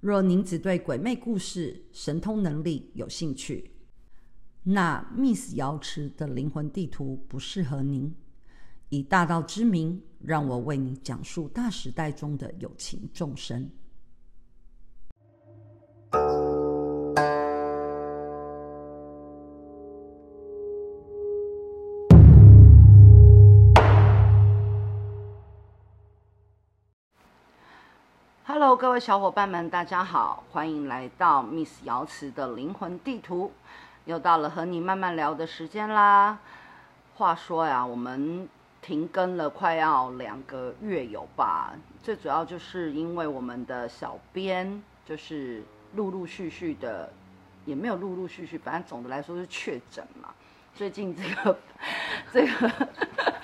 若您只对鬼魅故事、神通能力有兴趣，那 Miss 瑶池的灵魂地图不适合您。以大道之名，让我为你讲述大时代中的有情众生。各位小伙伴们，大家好，欢迎来到 Miss 瑶池的灵魂地图。又到了和你慢慢聊的时间啦。话说呀，我们停更了快要两个月有吧？最主要就是因为我们的小编就是陆陆续续的，也没有陆陆续续，反正总的来说是确诊嘛。最近这个这个。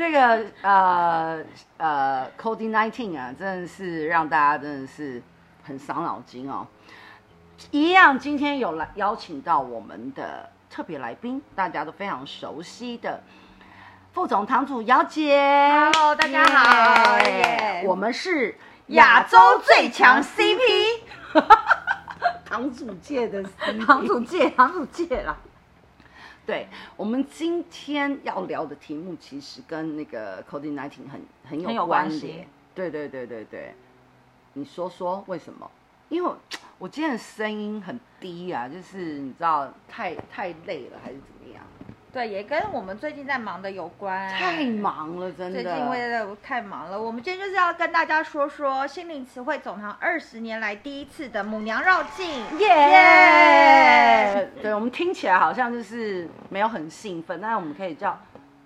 这个呃呃，COVID-19 啊，真的是让大家真的是很伤脑筋哦。一样，今天有来邀请到我们的特别来宾，大家都非常熟悉的副总堂主姚姐。Hello，大家好，yeah, yeah. 我们是亚洲最强 CP，堂主界的 CP，堂主界，堂主界啦。对，我们今天要聊的题目，其实跟那个 COVID-19 很很有关系。关系对对对对对，你说说为什么？因为我今天的声音很低啊，就是你知道太太累了还是怎么样？对，也跟我们最近在忙的有关。太忙了，真的。最近为了太忙了，我们今天就是要跟大家说说心灵词汇总堂二十年来第一次的母娘绕境。耶！对，我们听起来好像就是没有很兴奋，但是我们可以叫，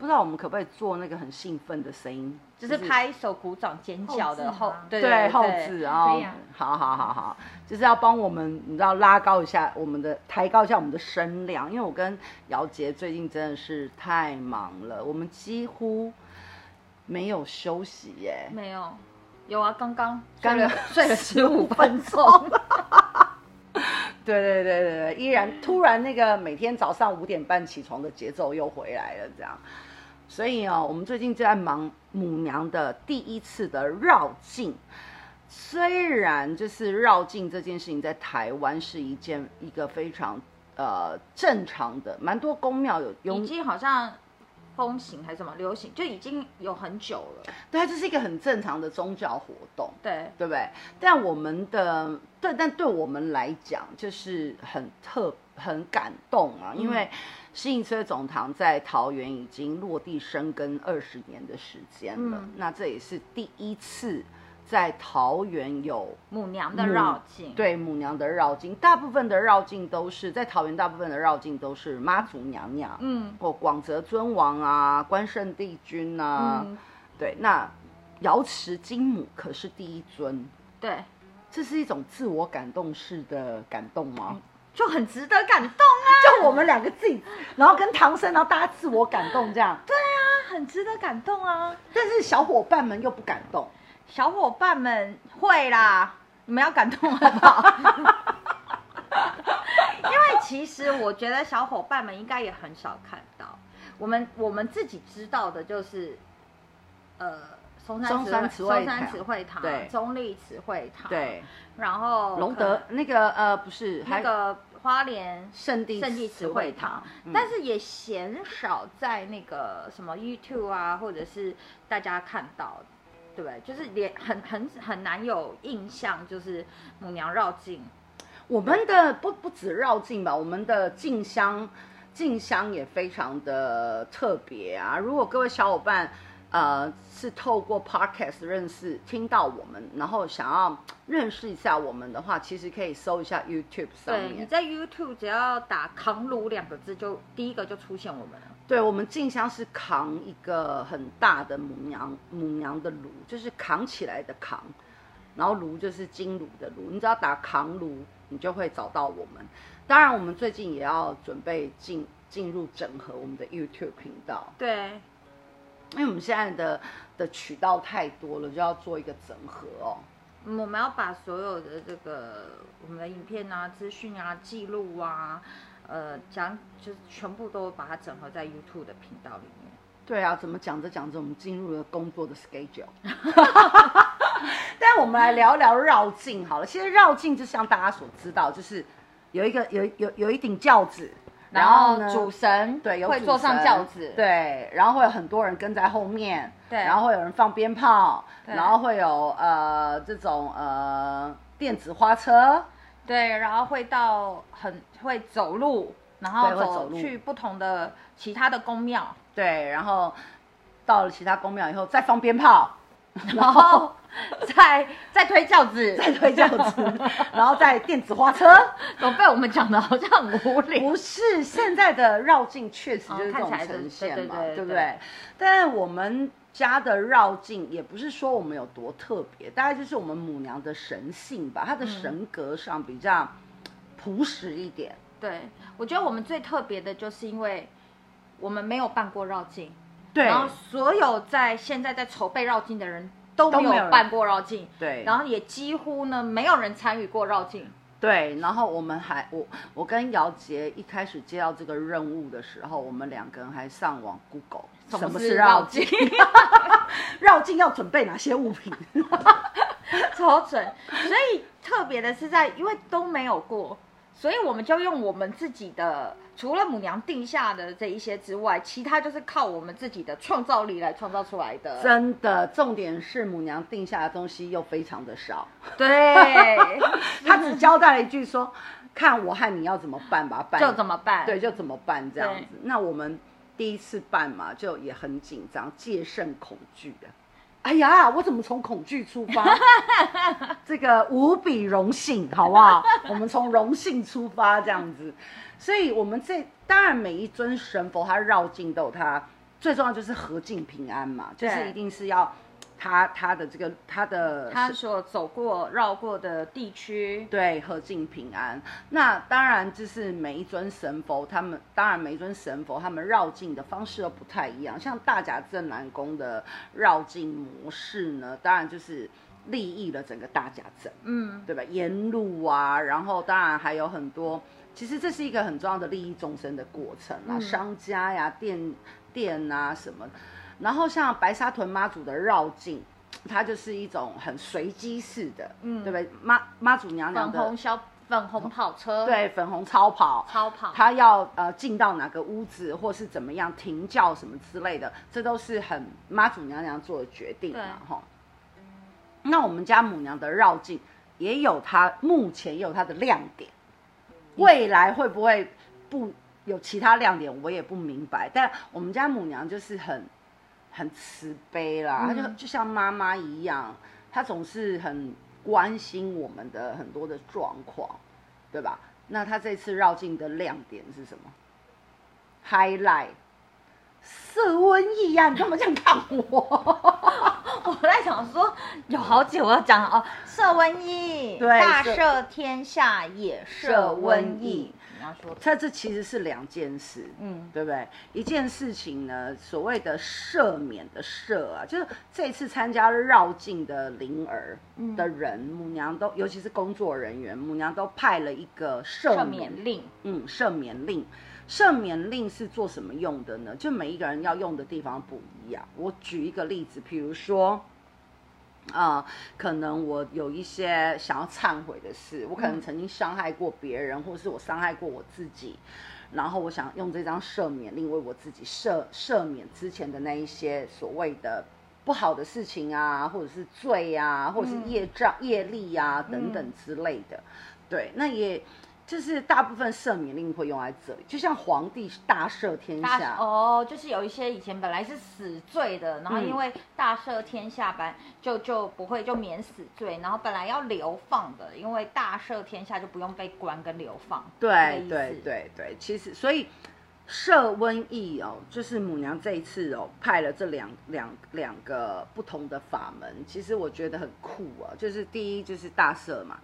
不知道我们可不可以做那个很兴奋的声音。就是拍手、鼓掌、尖叫的后，对对后置啊，好好好好，就是要帮我们，你知道拉高一下我们的，抬高一下我们的声量，因为我跟姚杰最近真的是太忙了，我们几乎没有休息耶。没有，有啊，刚刚刚刚睡了十五分钟。对对对对对，依然突然那个每天早上五点半起床的节奏又回来了，这样。所以哦，我们最近在忙母娘的第一次的绕境。虽然就是绕境这件事情在台湾是一件一个非常呃正常的，蛮多宫庙有用，已经好像风行还是什么流行，就已经有很久了。对，这是一个很正常的宗教活动，对对不对？但我们的对，但对我们来讲就是很特很感动啊，因为。嗯心灵词汇总堂在桃园已经落地生根二十年的时间了，嗯、那这也是第一次在桃园有母娘的绕境。对，母娘的绕境，大部分的绕境都是在桃园，大部分的绕境都是妈祖娘娘，嗯，或广泽尊王啊、关圣帝君啊，嗯、对，那瑶池金母可是第一尊，对，这是一种自我感动式的感动吗？嗯就很值得感动啊！就我们两个自己，然后跟唐僧，然后大家自我感动这样。对啊，很值得感动啊！但是小伙伴们又不感动。小伙伴们会啦，你们要感动好不好？因为其实我觉得小伙伴们应该也很少看到。我们我们自己知道的就是，呃。松山慈惠慈惠堂，对，中立慈惠堂，对，然后龙德那个呃不是那个花莲圣地圣地慈惠堂，但是也鲜少在那个什么 YouTube 啊，或者是大家看到，对不对？就是连很很很难有印象，就是母娘绕境。我们的不不止绕境吧，我们的进香进香也非常的特别啊！如果各位小伙伴。呃，是透过 podcast 认识、听到我们，然后想要认识一下我们的话，其实可以搜一下 YouTube 上面。对，你在 YouTube 只要打“扛炉”两个字，就第一个就出现我们了。对，我们静香是扛一个很大的母娘，母娘的炉，就是扛起来的扛，然后炉就是金炉的炉。你只要打“扛炉”，你就会找到我们。当然，我们最近也要准备进进入整合我们的 YouTube 频道。对，因为我们现在的的渠道太多了，就要做一个整合哦。嗯，我们要把所有的这个我们的影片啊、资讯啊、记录啊，呃，讲就是全部都把它整合在 YouTube 的频道里面。对啊，怎么讲着讲着，我们进入了工作的 schedule。但我们来聊聊绕境好了。其实绕境就像大家所知道，就是有一个有有有一顶轿子，然后，主神对，有会坐上轿子，对，然后会有很多人跟在后面，对，然后会有人放鞭炮，然后会有呃这种呃电子花车，对，然后会到很会走路，然后走去不同的其他的宫庙，对，然后到了其他宫庙以后再放鞭炮。然后 再再推轿子，在推轿子，然后在电子花车，都被我们讲的好像很无聊。不是，现在的绕境确实就是这种呈现嘛，对不对？但我们家的绕境也不是说我们有多特别，大概就是我们母娘的神性吧，她的神格上比较朴实一点。对，我觉得我们最特别的就是因为我们没有办过绕境。对，然后所有在现在在筹备绕境的人都没有办过绕境，对，然后也几乎呢没有人参与过绕境，对。然后我们还我我跟姚杰一开始接到这个任务的时候，我们两个人还上网 Google 什么是绕境，绕境要准备哪些物品，超准。所以特别的是在因为都没有过。所以我们就用我们自己的，除了母娘定下的这一些之外，其他就是靠我们自己的创造力来创造出来的。真的，重点是母娘定下的东西又非常的少。对，他只交代了一句说：“看我和你要怎么办吧，办就怎么办。”对，就怎么办这样子。那我们第一次办嘛，就也很紧张，戒慎恐惧的。哎呀，我怎么从恐惧出发？这个无比荣幸，好不好？我们从荣幸出发，这样子。所以，我们这当然每一尊神佛，它绕境都有它最重要就是和境平安嘛，就是一定是要。他他的这个他的他所走过绕过的地区，对，和敬平安。那当然就是每一尊神佛，他们当然每一尊神佛他们绕境的方式都不太一样。像大甲镇南宫的绕境模式呢，当然就是利益了整个大甲镇，嗯，对吧？沿路啊，然后当然还有很多，其实这是一个很重要的利益众生的过程啊，嗯、商家呀、店店啊什么。然后像白沙屯妈祖的绕境，它就是一种很随机式的，嗯，对不对？妈妈祖娘娘的粉红小粉红跑车，对，粉红超跑，超跑，它要呃进到哪个屋子，或是怎么样停轿什么之类的，这都是很妈祖娘娘做的决定嘛，哈。那我们家母娘的绕境也有它，目前也有它的亮点，未来会不会不有其他亮点，我也不明白。但我们家母娘就是很。很慈悲啦，他就就像妈妈一样，他总是很关心我们的很多的状况，对吧？那他这次绕境的亮点是什么？Highlight 色瘟疫呀！你干嘛这样看我？我在想说，有好久我要讲哦，色瘟疫，对，大赦天下也摄瘟疫。它这其实是两件事，嗯，对不对？一件事情呢，所谓的赦免的赦啊，就是这次参加绕境的灵儿的人，嗯、母娘都，尤其是工作人员，母娘都派了一个赦免，赦免令，嗯，赦免令，赦免令是做什么用的呢？就每一个人要用的地方不一样。我举一个例子，比如说。啊、呃，可能我有一些想要忏悔的事，我可能曾经伤害过别人，嗯、或者是我伤害过我自己，然后我想用这张赦免令为我自己赦赦免之前的那一些所谓的不好的事情啊，或者是罪啊，或者是业障、嗯、业力啊等等之类的。嗯、对，那也。就是大部分赦免令会用在这里，就像皇帝大赦天下哦，就是有一些以前本来是死罪的，然后因为大赦天下班就就不会就免死罪，然后本来要流放的，因为大赦天下就不用被关跟流放。对对对对，其实所以赦瘟疫哦，就是母娘这一次哦派了这两两两个不同的法门，其实我觉得很酷啊，就是第一就是大赦嘛。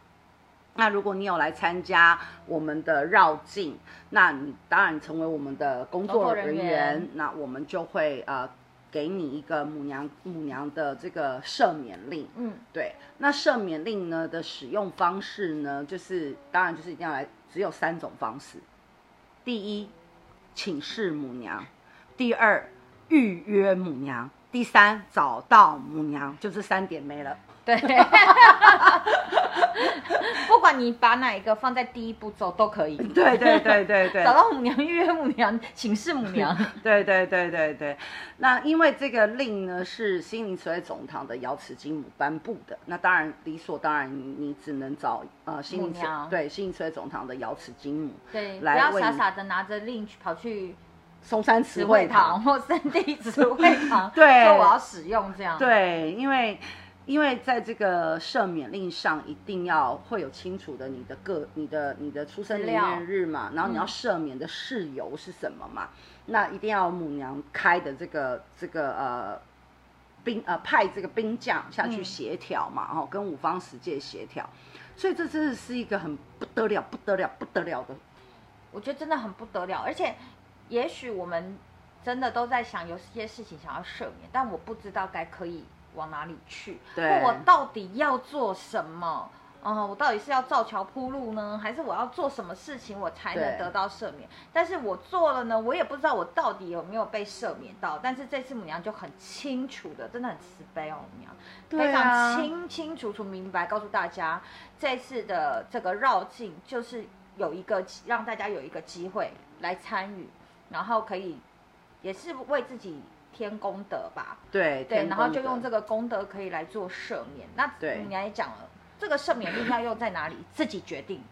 那如果你有来参加我们的绕境，那你当然成为我们的工作人员，人员那我们就会呃给你一个母娘母娘的这个赦免令。嗯，对。那赦免令呢的使用方式呢，就是当然就是一定要来，只有三种方式。第一，请示母娘；第二，预约母娘；第三，找到母娘。就这三点没了。对。不管你把哪一个放在第一步骤都可以。对对对对对，找到母娘，预约母娘，请示母娘。对对对对对。那因为这个令呢是心灵慈惠总堂的瑶池金母颁布的，那当然理所当然你，你只能找呃心灵慈娘对心灵慈惠总堂的瑶池金母。对，来不要傻傻的拿着令去跑去松山慈惠堂或圣地慈惠堂，对，说我要使用这样。对，因为。因为在这个赦免令上，一定要会有清楚的你的个、你的、你的出生年月日嘛，然后你要赦免的事由是什么嘛？嗯、那一定要母娘开的这个这个呃兵呃派这个兵将下去协调嘛，然后、嗯、跟五方十界协调，所以这真的是一个很不得了、不得了、不得了的。我觉得真的很不得了，而且也许我们真的都在想有些事情想要赦免，但我不知道该可以。往哪里去？对，我到底要做什么？嗯，我到底是要造桥铺路呢，还是我要做什么事情我才能得到赦免？但是我做了呢，我也不知道我到底有没有被赦免到。但是这次母娘就很清楚的，真的很慈悲哦，母娘非常清清楚楚明白告诉大家，这次的这个绕境就是有一个让大家有一个机会来参与，然后可以也是为自己。添功德吧，对对，然后就用这个功德可以来做赦免。那对你还讲了，这个赦免令要用在哪里，自己决定。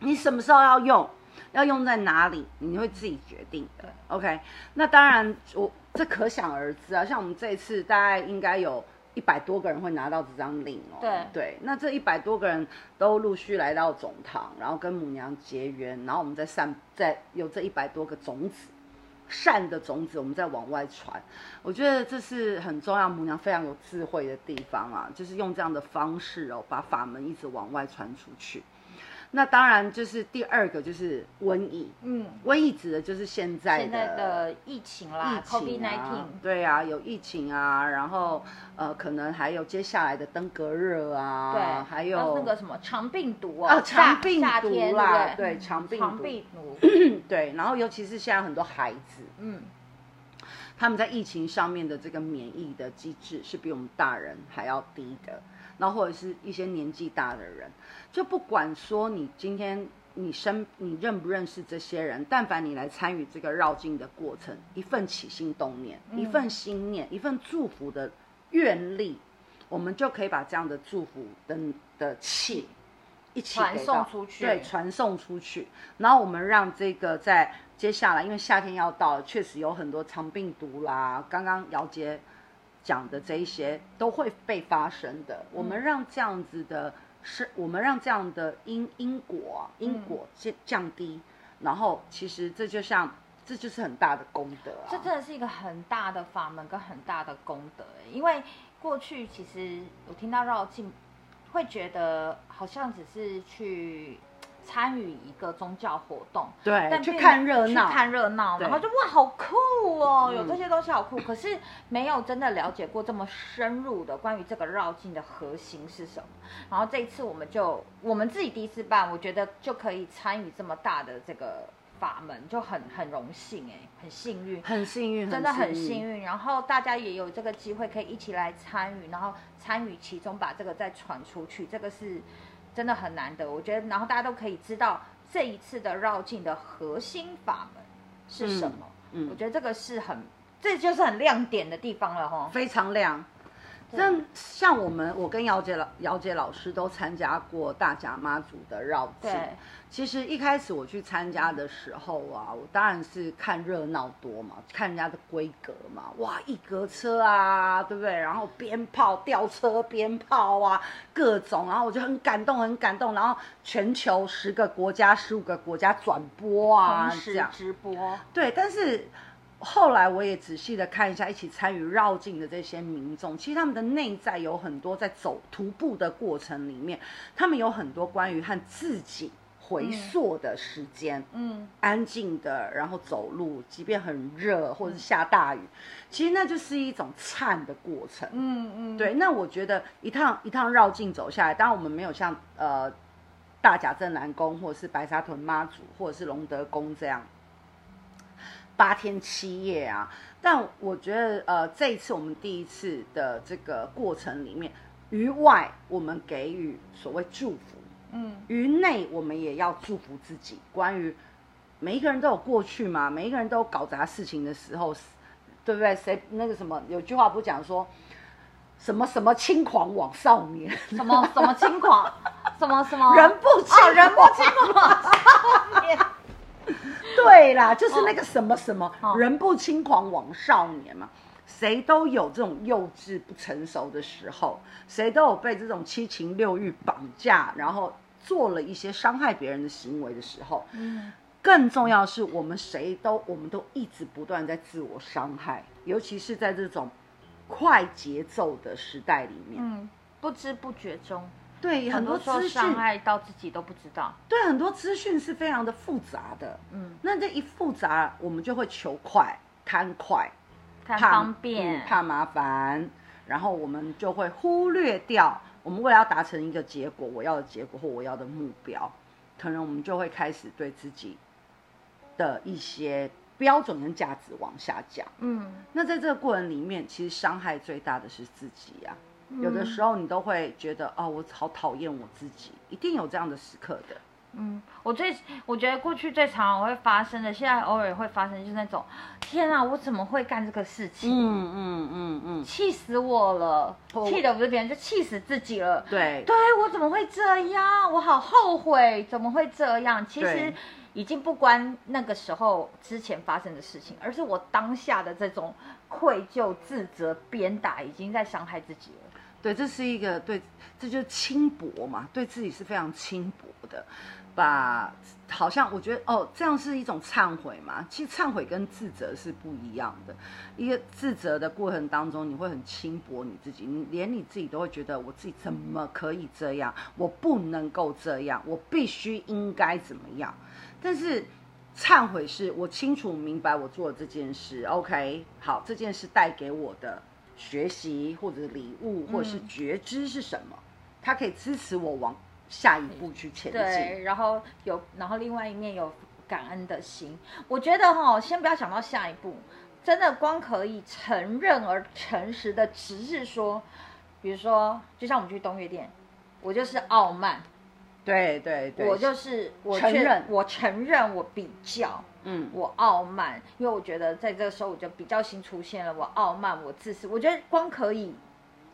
你什么时候要用，要用在哪里，你会自己决定的。对，OK。那当然，我这可想而知啊。像我们这一次，大概应该有一百多个人会拿到这张令哦。对对，那这一百多个人都陆续来到总堂，然后跟母娘结缘，然后我们再散，再有这一百多个种子。善的种子，我们在往外传，我觉得这是很重要。母娘非常有智慧的地方啊，就是用这样的方式哦，把法门一直往外传出去。那当然就是第二个就是瘟疫，嗯，瘟疫指的就是现在的，现在的疫情啦，疫情啊，对啊，有疫情啊，然后呃，可能还有接下来的登革热啊，对，还有那个什么肠病毒啊，肠病毒啦，对，肠病肠病毒，对，然后尤其是现在很多孩子，嗯，他们在疫情上面的这个免疫的机制是比我们大人还要低的。然后或者是一些年纪大的人，就不管说你今天你生你认不认识这些人，但凡你来参与这个绕境的过程，一份起心动念，嗯、一份心念，一份祝福的愿力，我们就可以把这样的祝福的的气一起传送出去，对，传送出去。然后我们让这个在接下来，因为夏天要到了，确实有很多肠病毒啦。刚刚姚杰。讲的这一些都会被发生的，我们让这样子的，是我们让这样的因因果因果降降低，然后其实这就像这就是很大的功德啊，这真的是一个很大的法门跟很大的功德，因为过去其实我听到绕境，会觉得好像只是去。参与一个宗教活动，对，但去看热闹，去看热闹，然后就哇，好酷哦，有这些东西好酷。可是没有真的了解过这么深入的关于这个绕境的核心是什么。然后这一次我们就我们自己第一次办，我觉得就可以参与这么大的这个法门，就很很荣幸哎，很幸运，很幸运，真的很幸运。然后大家也有这个机会可以一起来参与，然后参与其中把这个再传出去，这个是。真的很难得，我觉得，然后大家都可以知道这一次的绕境的核心法门是什么。嗯，嗯，我觉得这个是很，这就是很亮点的地方了哈，非常亮。像像我们，我跟姚姐老姚姐老师都参加过大甲妈祖的绕境。对，其实一开始我去参加的时候啊，我当然是看热闹多嘛，看人家的规格嘛，哇，一格车啊，对不对？然后鞭炮、吊车、鞭炮啊，各种，然后我就很感动，很感动。然后全球十个国家、十五个国家转播啊，同时直播。对，但是。后来我也仔细的看一下，一起参与绕境的这些民众，其实他们的内在有很多在走徒步的过程里面，他们有很多关于和自己回溯的时间，嗯，安静的，然后走路，即便很热或者是下大雨，其实那就是一种颤的过程，嗯嗯，对。那我觉得一趟一趟绕境走下来，当然我们没有像呃大甲镇南宫或者是白沙屯妈祖或者是龙德宫这样。八天七夜啊！但我觉得，呃，这一次我们第一次的这个过程里面，于外我们给予所谓祝福，嗯，于内我们也要祝福自己。关于每一个人都有过去嘛，每一个人都有搞砸事情的时候，对不对？谁那个什么，有句话不讲说，什么什么轻狂枉少年，什么什么轻狂，什么什么 人不轻、哦，人不轻狂少年。对啦，就是那个什么什么，哦、人不轻狂枉少年嘛，谁都有这种幼稚不成熟的时候，谁都有被这种七情六欲绑架，然后做了一些伤害别人的行为的时候。嗯，更重要是，我们谁都，我们都一直不断在自我伤害，尤其是在这种快节奏的时代里面，嗯，不知不觉中。对，很多资讯伤害到自己都不知道。对，很多资讯是非常的复杂的。嗯，那这一复杂，我们就会求快、贪快、贪方便、怕、嗯、怕麻烦，然后我们就会忽略掉我们为了要达成一个结果，我要的结果或我要的目标，可能我们就会开始对自己的一些标准跟价值往下降。嗯，那在这个过程里面，其实伤害最大的是自己呀、啊。有的时候你都会觉得，哦，我好讨厌我自己，一定有这样的时刻的。嗯，我最我觉得过去最常会发生的，现在偶尔会发生，就是那种，天啊，我怎么会干这个事情？嗯嗯嗯嗯，气死我了！气的不是别人，就气死自己了。对，对我怎么会这样？我好后悔，怎么会这样？其实已经不关那个时候之前发生的事情，而是我当下的这种愧疚、自责、鞭打，已经在伤害自己了。对，这是一个对，这就是轻薄嘛，对自己是非常轻薄的，把好像我觉得哦，这样是一种忏悔嘛。其实忏悔跟自责是不一样的。一个自责的过程当中，你会很轻薄你自己，你连你自己都会觉得我自己怎么可以这样？我不能够这样，我必须应该怎么样？但是忏悔是我清楚明白我做了这件事，OK，好，这件事带给我的。学习或者礼物或者是觉知是什么？它可以支持我往下一步去前进。对，然后有，然后另外一面有感恩的心。我觉得哈，先不要想到下一步，真的光可以承认而诚实的直视说，比如说，就像我们去东岳殿，我就是傲慢。对对对，我就是我承认，我承认我比较。嗯，我傲慢，因为我觉得在这个时候我就比较新出现了。我傲慢，我自私。我觉得光可以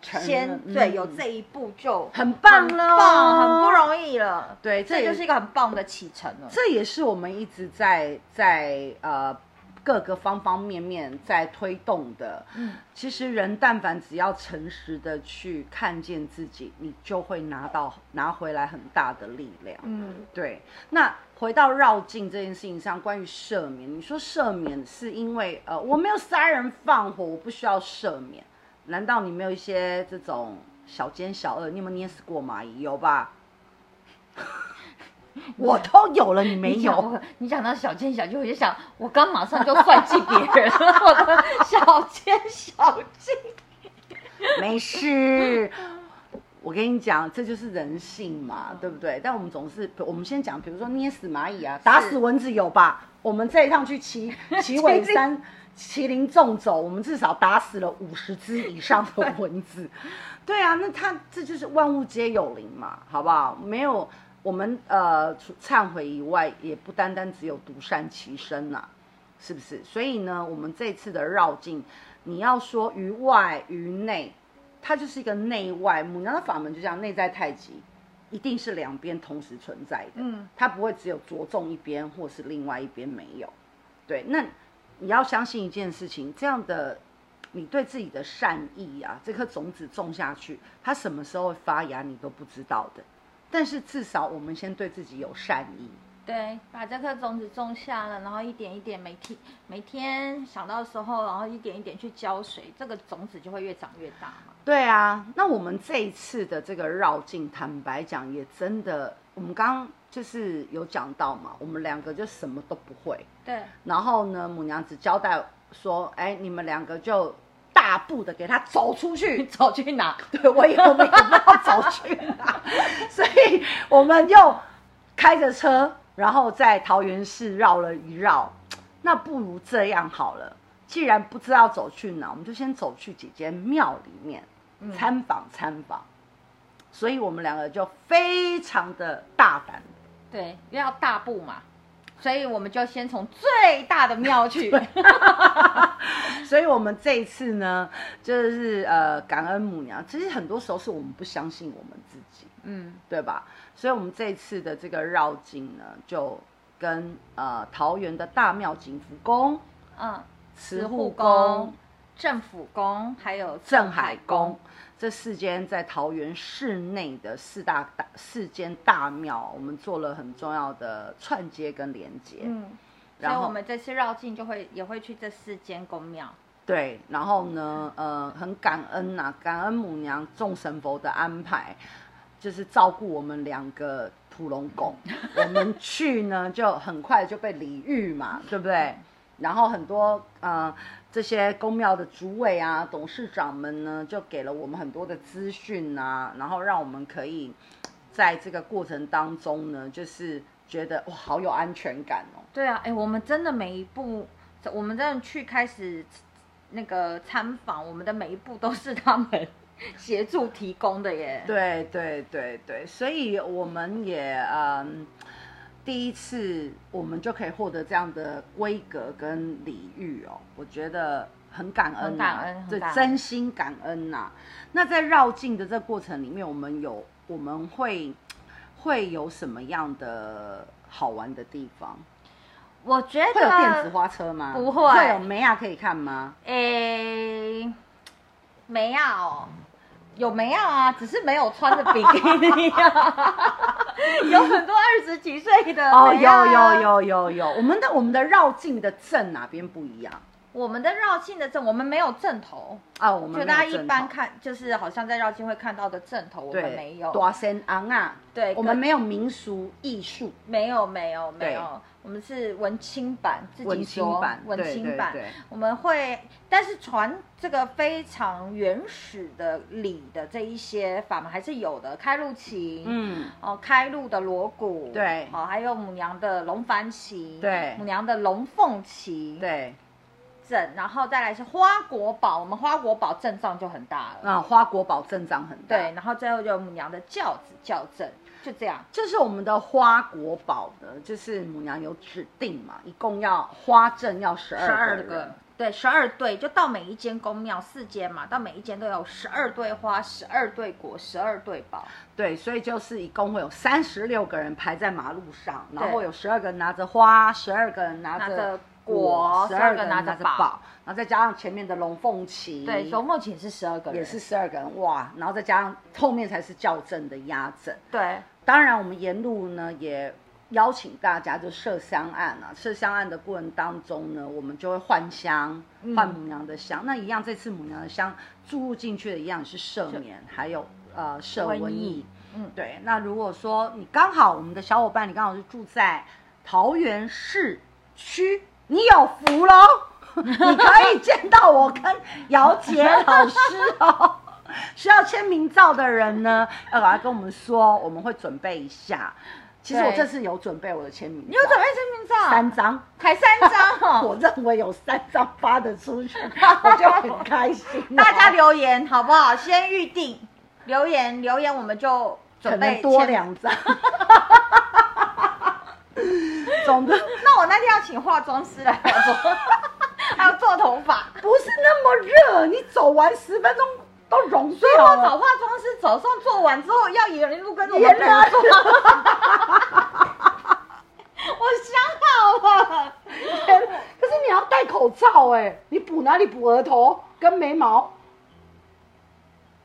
先对有这一步就很棒了，棒，很不容易了。对，这就是一个很棒的启程了。这也是我们一直在在呃。各个方方面面在推动的，嗯，其实人但凡只要诚实的去看见自己，你就会拿到拿回来很大的力量，嗯，对。那回到绕境这件事情上，关于赦免，你说赦免是因为呃我没有杀人放火，我不需要赦免？难道你没有一些这种小奸小恶？你有没有捏死过蚂蚁？有吧？我都有了，你没有？你讲到小奸小计，我就想，我刚马上就算计别人了，我的小奸小计。没事，我跟你讲，这就是人性嘛，对不对？但我们总是，我们先讲，比如说捏死蚂蚁啊，打死蚊子有吧？我们这一趟去骑 骑尾山，麒麟纵走，我们至少打死了五十只以上的蚊子。对啊，那它这就是万物皆有灵嘛，好不好？没有。我们呃，除忏悔以外，也不单单只有独善其身呐、啊，是不是？所以呢，我们这次的绕境，你要说于外于内，它就是一个内外。母娘的法门就这样，内在太极，一定是两边同时存在的，嗯，它不会只有着重一边，或是另外一边没有。对，那你要相信一件事情，这样的你对自己的善意啊，这颗种子种下去，它什么时候会发芽，你都不知道的。但是至少我们先对自己有善意，对，把这颗种子种下了，然后一点一点，每天每天想到的时候，然后一点一点去浇水，这个种子就会越长越大嘛。对啊，那我们这一次的这个绕境，坦白讲，也真的，我们刚刚就是有讲到嘛，我们两个就什么都不会。对。然后呢，母娘子交代说，哎，你们两个就大步的给他走出去，走去哪？对，我以后没有不知道走去哪，所以我们又开着车。然后在桃园市绕了一绕，那不如这样好了。既然不知道走去哪，我们就先走去几间庙里面参访参访。所以我们两个就非常的大胆，对，因为要大步嘛，所以我们就先从最大的庙去。所以我们这一次呢，就是呃感恩母娘。其实很多时候是我们不相信我们自己，嗯，对吧？所以，我们这一次的这个绕境呢，就跟呃桃园的大庙景福宫、嗯，慈护宫、政府宫，还有镇海宫这四间在桃园市内的四大大四间大庙，我们做了很重要的串接跟连接。嗯，然后我们这次绕境就会也会去这四间宫庙。对，然后呢，呃，很感恩呐、啊，感恩母娘众神佛的安排。就是照顾我们两个土龙公，我们去呢就很快就被礼遇嘛，对不对？然后很多呃这些公庙的主委啊、董事长们呢，就给了我们很多的资讯啊，然后让我们可以在这个过程当中呢，就是觉得哇，好有安全感哦。对啊，哎，我们真的每一步，我们真的去开始那个参访，我们的每一步都是他们。协助提供的耶，对对对对，所以我们也嗯，第一次我们就可以获得这样的规格跟礼遇哦，我觉得很感恩，很感恩，这真心感恩呐、啊。那在绕境的这个过程里面，我们有我们会会有什么样的好玩的地方？我觉得会有电子花车吗？不会，会有梅亚可以看吗？诶，梅亚哦。有没有啊？只是没有穿着比基尼啊。有很多二十几岁的哦，有有有有有。我们的我们的绕境的镇哪边不一样？我们的绕境的阵，我们没有阵头啊。我们就大家一般看，就是好像在绕境会看到的阵头，我们没有。大神尪啊，对，我们没有民俗艺术，没有没有没有。我们是文青版，自己说文青版。我们会，但是传这个非常原始的礼的这一些法门还是有的。开路琴，嗯，哦，开路的锣鼓，对，哦，还有母娘的龙幡旗，对，母娘的龙凤旗，对。阵，然后再来是花国宝，我们花国宝阵仗就很大了。啊，花国宝阵仗很大。对，然后最后就有母娘的轿子轿阵，就这样。这是我们的花国宝的，就是母娘有指定嘛，一共要花阵要十二个。对，十二对，就到每一间宫庙四间嘛，到每一间都有十二对花，十二对果，十二对宝。对，所以就是一共会有三十六个人排在马路上，然后有十二个人拿着花，十二个人拿着。果十二个拿着宝，然后再加上前面的龙凤旗，对，龙凤旗也是十二个人，也是十二个人，哇！然后再加上后面才是校正的压阵，对。当然，我们沿路呢也邀请大家就设香案啊，设香案的过程当中呢，我们就会换香，换母娘的香。嗯、那一样，这次母娘的香注入进去的一样是赦免，还有呃赦瘟疫。嗯，对。那如果说你刚好我们的小伙伴，你刚好是住在桃园市区。你有福喽！你可以见到我跟姚杰老师哦。需要签名照的人呢，要赶快跟我们说，我们会准备一下。其实我这次有准备我的签名照，你有准备签名照？三张，才三张。我认为有三张发得出去，我就很开心。大家留言好不好？先预定留言，留言我们就准备多两张。那我那天要请化妆师来做，还要做头发，不是那么热，你走完十分钟都融掉了。所以我找化妆师，早上做完之后要沿路跟着我们做。我想好了，可是你要戴口罩哎、欸，你补哪里补额头跟眉毛？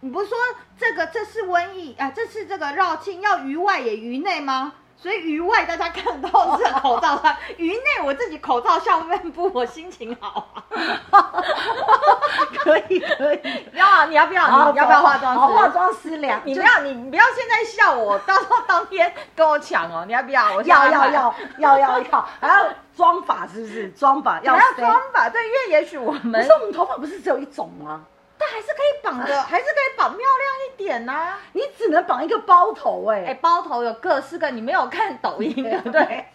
你不是说这个这是瘟疫啊？这次这个绕境要于外也于内吗？所以于外大家看到是口罩上，于内我自己口罩笑面部，我心情好啊。可以可以，要啊，你要不要？你要不要化妆师？化妆师两，你不要你不要现在笑我，到时候当天跟我抢哦。你要不要？我要要要要要要，还要妆法是不是？妆法要要妆法，对，因为也许我们，可是我们头发不是只有一种吗？但还是可以绑的，还是可以绑漂亮一点呐、啊。你只能绑一个包头哎、欸，哎，包头有各式各，你没有看抖音对不 对？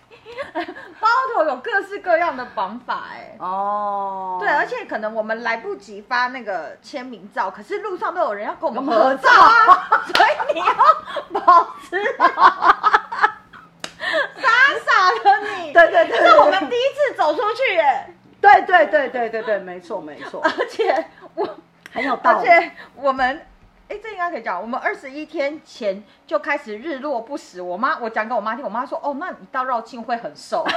包头有各式各样的绑法哎。哦。对，而且可能我们来不及发那个签名照，可是路上都有人要跟我们合照啊，所以你要保持。傻傻的你。对对对。是我们第一次走出去耶。对对对对对对，没错没错。而且我。很有道理。而且我们，哎，这应该可以讲。我们二十一天前就开始日落不食。我妈，我讲给我妈听，我妈说：“哦，那你到绕境会很瘦。”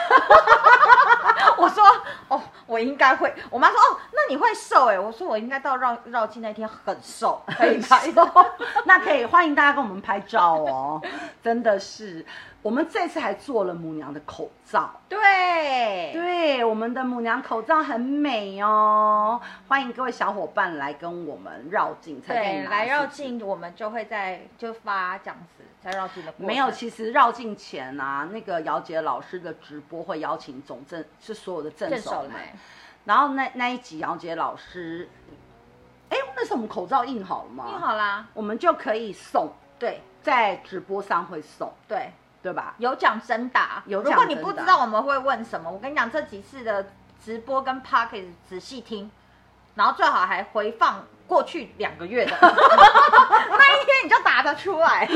我说：“哦，我应该会。”我妈说：“哦，那你会瘦？”哎，我说：“我应该到绕绕境那天很瘦，可以拍照。那可以欢迎大家跟我们拍照哦，真的是。我们这次还做了母娘的口罩，对，对，我们的母娘口罩很美哦，欢迎各位小伙伴来跟我们绕境，才可以拿。来绕境，我们就会在就发这样子，在绕境的没有，其实绕境前啊，那个姚杰老师的直播会邀请总正是所有的镇守们，然后那那一集姚杰老师，哎，那是我们口罩印好了吗？印好啦，我们就可以送，对，在直播上会送，对。对吧？有奖征答，有。如果你不知道我们会问什么，我跟你讲，这几次的直播跟 Podcast 仔细听，然后最好还回放过去两个月的，那一天你就答得出来。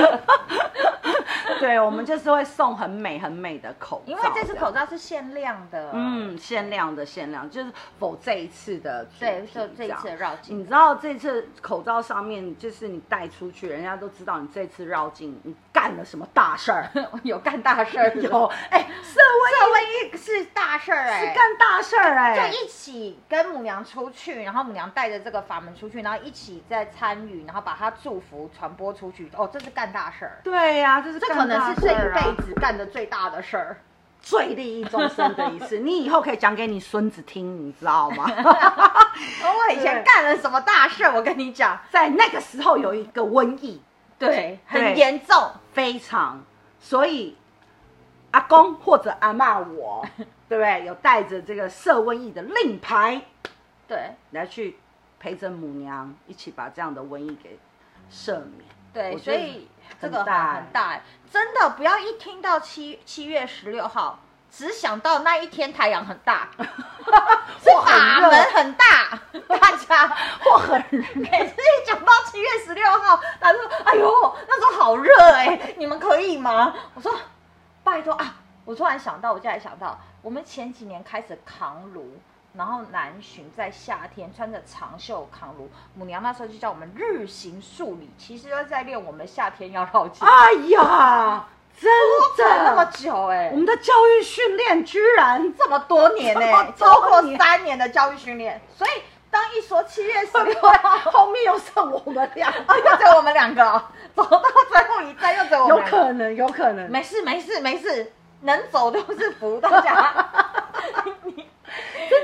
对，我们就是会送很美很美的口罩，因为这次口罩是限量的，嗯，限量的限量，就是否这一次的，对，就这一次的绕境。你知道这次口罩上面，就是你戴出去，人家都知道你这次绕境你干了什么大事儿，有干大事儿，有，哎，色温色温是大事儿，哎，是干大事儿，哎，就一起跟母娘出去，然后母娘带着这个法门出去，然后一起在参与，然后把它祝福传播出去，哦，这是干大事儿。对呀、啊，这是干。可能是这一辈子干的最大的事儿，最利益众生的一次。你以后可以讲给你孙子听，你知道吗？我以前干了什么大事儿？我跟你讲，在那个时候有一个瘟疫，对，很严重，非常。所以阿公或者阿妈我，对不对？有带着这个射瘟疫的令牌，对，来去陪着母娘一起把这样的瘟疫给赦免。对，所以这个很大，真的不要一听到七七月十六号，只想到那一天太阳很大，或法门很大，大家或很热。每次一讲到七月十六号，他说：“哎呦，那时候好热哎，你们可以吗？”我说：“拜托啊！”我突然想到，我就来想到，我们前几年开始扛炉。然后南巡在夏天穿着长袖扛炉，母娘那时候就叫我们日行数里，其实都在练我们夏天要绕境。哎呀，真的那么久哎、欸，我们的教育训练居然这么多年呢、欸，超过三年的教育训练。所以当一说七月十六号，后面又剩我们俩，哦，又只有我们两个、哦，走到最后一站又只有我们。有可能，有可能，没事没事没事，能走都是福，大家。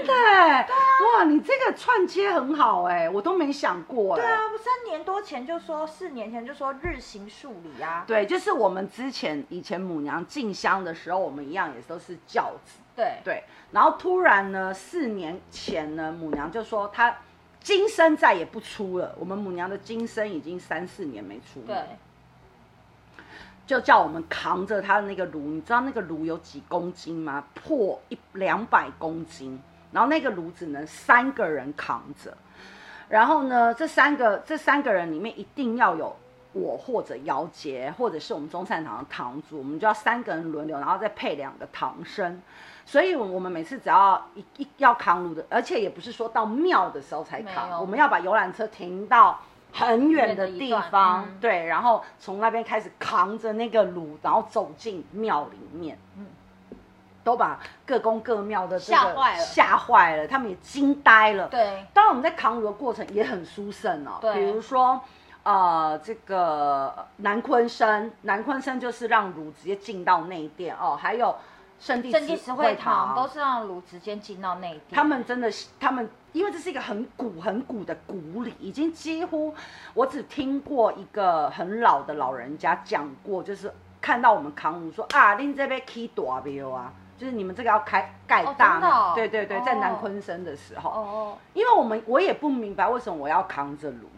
真的哎，对啊，哇，你这个串接很好哎，我都没想过哎。对啊，我三年多前就说，四年前就说日行数里啊。对，就是我们之前以前母娘进香的时候，我们一样也都是轿子。对对，然后突然呢，四年前呢，母娘就说她今生再也不出了。我们母娘的今生已经三四年没出了。对。就叫我们扛着他的那个炉，你知道那个炉有几公斤吗？破一两百公斤，然后那个炉子能三个人扛着。然后呢，这三个这三个人里面一定要有我或者姚杰，或者是我们中善堂的堂主，我们就要三个人轮流，然后再配两个堂生。所以，我们每次只要一一要扛炉的，而且也不是说到庙的时候才扛，我们要把游览车停到。很远的地方，嗯、对，然后从那边开始扛着那个炉，然后走进庙里面，嗯，都把各宫各庙的这个吓坏了，吓坏了，他们也惊呆了。对，当然我们在扛炉的过程也很殊胜哦，对，比如说呃，这个南鲲鯓，南鲲鯓就是让乳直接进到内殿哦，还有圣地圣地慈惠堂。都是让乳直接进到内殿。他们真的，他们因为这是一个很古很古的古礼，已经几乎我只听过一个很老的老人家讲过，就是看到我们扛乳说啊，恁这边起大庙啊，就是你们这个要开盖大庙，哦哦、对对对，在南昆生的时候，哦，因为我们我也不明白为什么我要扛着炉。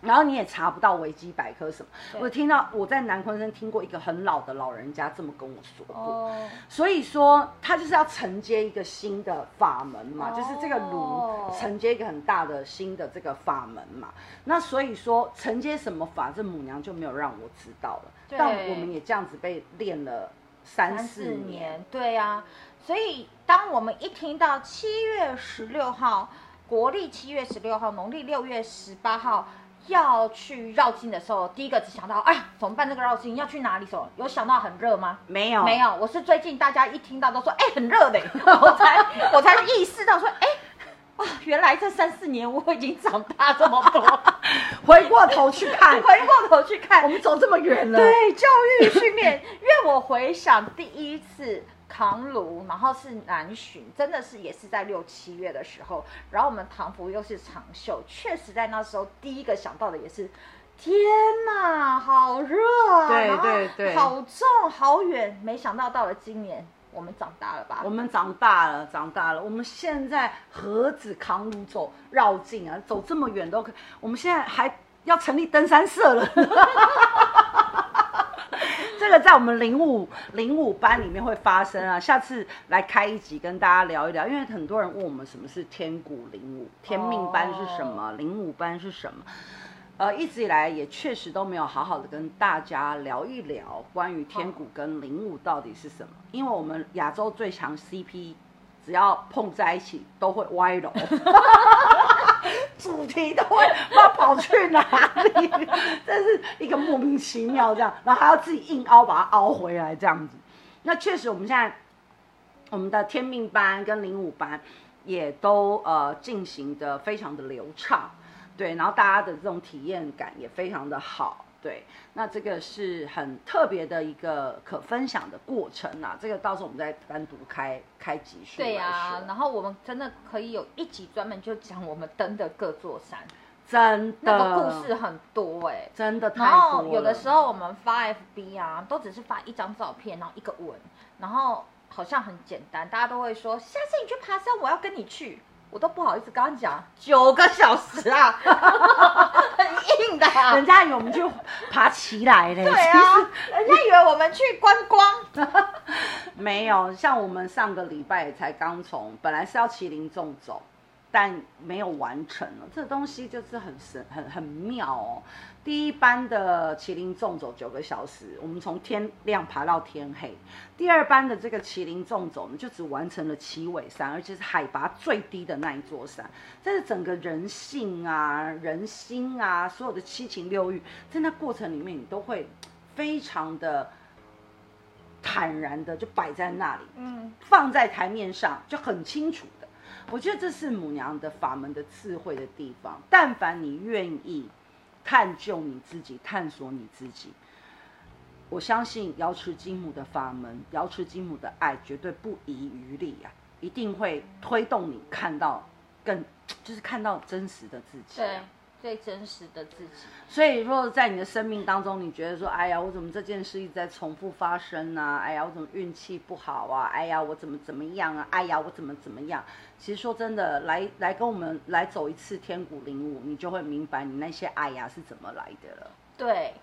然后你也查不到维基百科什么，我听到我在南昆生听过一个很老的老人家这么跟我说过，哦、所以说他就是要承接一个新的法门嘛，哦、就是这个炉承接一个很大的新的这个法门嘛，那所以说承接什么法，这母娘就没有让我知道了，但我们也这样子被练了三四年，年对呀、啊，所以当我们一听到七月十六号，国历七月十六号，农历六月十八号。要去绕境的时候，第一个只想到，哎呀，怎么办？这个绕境要去哪里走？有想到很热吗？没有，没有。我是最近大家一听到都说，哎，很热的，我才我才意识到说，哎，哇，原来这三四年我已经长大这么多。回过头去看，回过头去看，我们走这么远了。对，教育训练，因为我回想第一次。扛炉，然后是南巡，真的是也是在六七月的时候，然后我们唐服又是长袖，确实在那时候第一个想到的也是，天哪，好热啊，对对对，好重好远，没想到到了今年，我们长大了吧？我们长大了，长大了，我们现在何止扛路走绕境啊，走这么远都可以，我们现在还要成立登山社了。这个在我们零五零五班里面会发生啊，下次来开一集跟大家聊一聊，因为很多人问我们什么是天鼓零五，天命班是什么，零五班是什么，呃，一直以来也确实都没有好好的跟大家聊一聊关于天鼓跟零五到底是什么，因为我们亚洲最强 CP。只要碰在一起都会歪楼，主题都会不知道跑去哪里，这是一个莫名其妙这样，然后还要自己硬凹把它凹回来这样子。那确实，我们现在我们的天命班跟零五班也都呃进行的非常的流畅，对，然后大家的这种体验感也非常的好。对，那这个是很特别的一个可分享的过程啊，这个到时候我们再单独开开集数。对呀、啊，然后我们真的可以有一集专门就讲我们登的各座山，真的那个故事很多哎、欸，真的太多了。有的时候我们发 FB 啊，都只是发一张照片，然后一个文，然后好像很简单，大家都会说下次你去爬山，我要跟你去。我都不好意思跟他讲九个小时啊，很 硬的、啊。人家以为我们去爬起来嘞，对啊，人家以为我们去观光。没有，像我们上个礼拜才刚从，本来是要麒麟纵走，但没有完成了。这东西就是很神，很很妙哦。第一班的麒麟纵走九个小时，我们从天亮爬到天黑。第二班的这个麒麟纵走呢，就只完成了旗尾山，而且是海拔最低的那一座山。但是整个人性啊、人心啊，所有的七情六欲，在那过程里面，你都会非常的坦然的就摆在那里，嗯，放在台面上就很清楚的。我觉得这是母娘的法门的智慧的地方。但凡你愿意。探究你自己，探索你自己。我相信瑶池金母的法门，瑶池金母的爱绝对不遗余力啊，一定会推动你看到更，就是看到真实的自己。对。最真实的自己。所以，如果在你的生命当中，你觉得说，哎呀，我怎么这件事一直在重复发生呢？哎呀，我怎么运气不好啊？哎呀，我怎么怎么样啊？哎呀，我怎么怎么样？其实说真的，来来跟我们来走一次天鼓零五，你就会明白你那些哎呀是怎么来的了。对，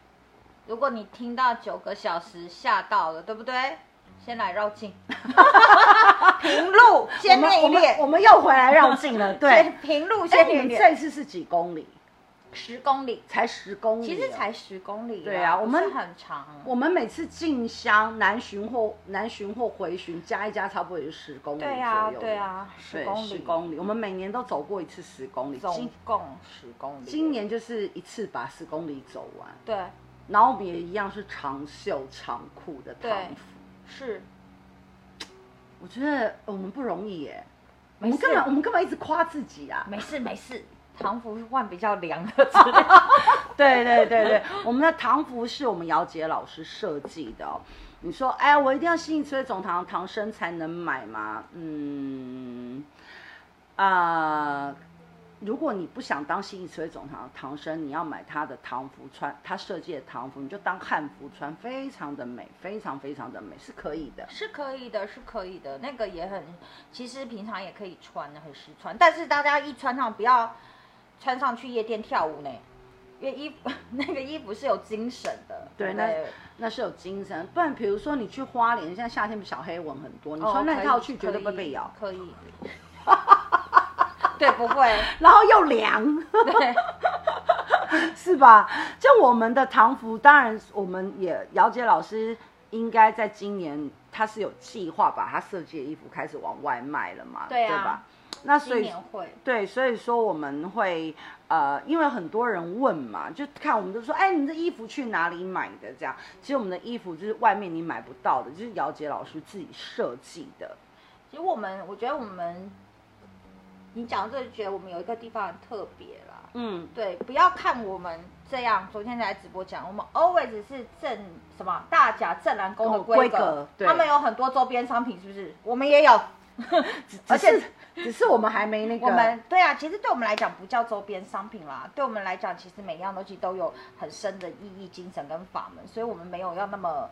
如果你听到九个小时吓到了，对不对？先来绕境，平路先练一练，我们又回来绕境了。对，平路先练一练。这次是几公里？十公里，才十公里，其实才十公里。对啊，我们很长。我们每次进香南巡或南巡或回巡加一加，差不多也是十公里左右。对啊，对啊，十公里。十公里，我们每年都走过一次十公里，总共十公里。今年就是一次把十公里走完。对，然后我们也一样是长袖长裤的唐服。是，我觉得我们不容易耶。我们干嘛？我们干嘛一直夸自己啊？没事没事。唐服换比较凉的。对对对对，我们的唐服是我们姚杰老师设计的哦。你说，哎呀，我一定要信义慈惠总堂唐生才能买吗？嗯，啊、呃。如果你不想当信义慈惠总堂的唐生，你要买他的唐服穿，他设计的唐服，你就当汉服穿，非常的美，非常非常的美，是可以的，是可以的，是可以的。那个也很，其实平常也可以穿的，很实穿。但是大家一穿上，不要穿上去夜店跳舞呢，因为衣服 那个衣服是有精神的。对，那那是有精神。不然，比如说你去花莲，现在夏天小黑蚊很多，你穿那套去绝对不会被咬。可以。对，不会，然后又凉，对，是吧？就我们的唐服，当然我们也姚杰老师应该在今年，他是有计划把他设计的衣服开始往外卖了嘛？对啊，对吧？那所以对，所以说我们会呃，因为很多人问嘛，就看我们都说，哎，你这衣服去哪里买的？这样，其实我们的衣服就是外面你买不到的，就是姚杰老师自己设计的。其实我们，我觉得我们。你讲这就觉得我们有一个地方很特别啦，嗯，对，不要看我们这样，昨天在直播讲，我们 always 是正什么大甲正蓝宫的规格，他们有很多周边商品，是不是？我们也有，而且只是我们还没那个，我们对啊，其实对我们来讲不叫周边商品啦，对我们来讲，其实每一样东西都有很深的意义、精神跟法门，所以我们没有要那么。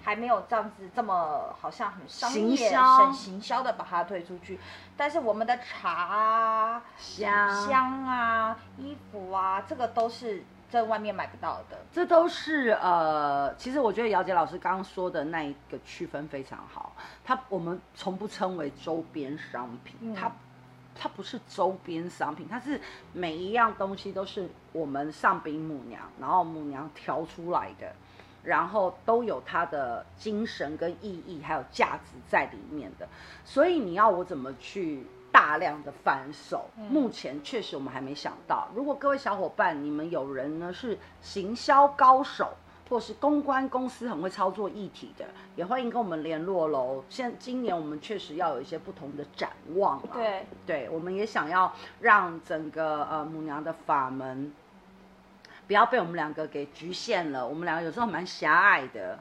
还没有这样子这么好像很商业、很行销的把它推出去，但是我们的茶啊、香香啊、衣服啊，这个都是在外面买不到的。这都是呃，其实我觉得姚杰老师刚刚说的那一个区分非常好。它我们从不称为周边商品，嗯、它它不是周边商品，它是每一样东西都是我们上禀母娘，然后母娘调出来的。然后都有它的精神跟意义，还有价值在里面的，所以你要我怎么去大量的贩售？嗯、目前确实我们还没想到。如果各位小伙伴，你们有人呢是行销高手，或是公关公司很会操作议题的，也欢迎跟我们联络喽。现今年我们确实要有一些不同的展望。对，对，我们也想要让整个呃母娘的法门。不要被我们两个给局限了，我们两个有时候蛮狭隘的。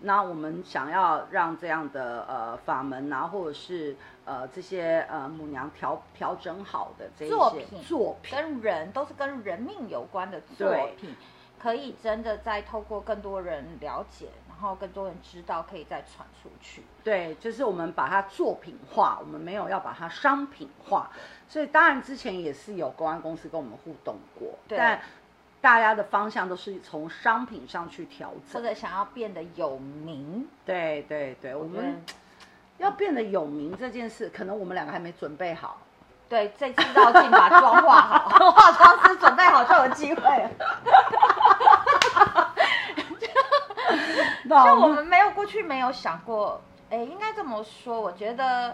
那我们想要让这样的呃法门啊，或者是呃这些呃母娘调调整好的这些作品，作品跟人都是跟人命有关的作品，可以真的再透过更多人了解，然后更多人知道，可以再传出去。对，就是我们把它作品化，我们没有要把它商品化。所以当然之前也是有公安公司跟我们互动过，对但。大家的方向都是从商品上去调整，或者想要变得有名。对对对，我们要变得有名这件事，可能我们两个还没准备好。对，这次绕境把妆化好，化妆师准备好就有机会了。就我们没有过去没有想过，哎，应该这么说，我觉得。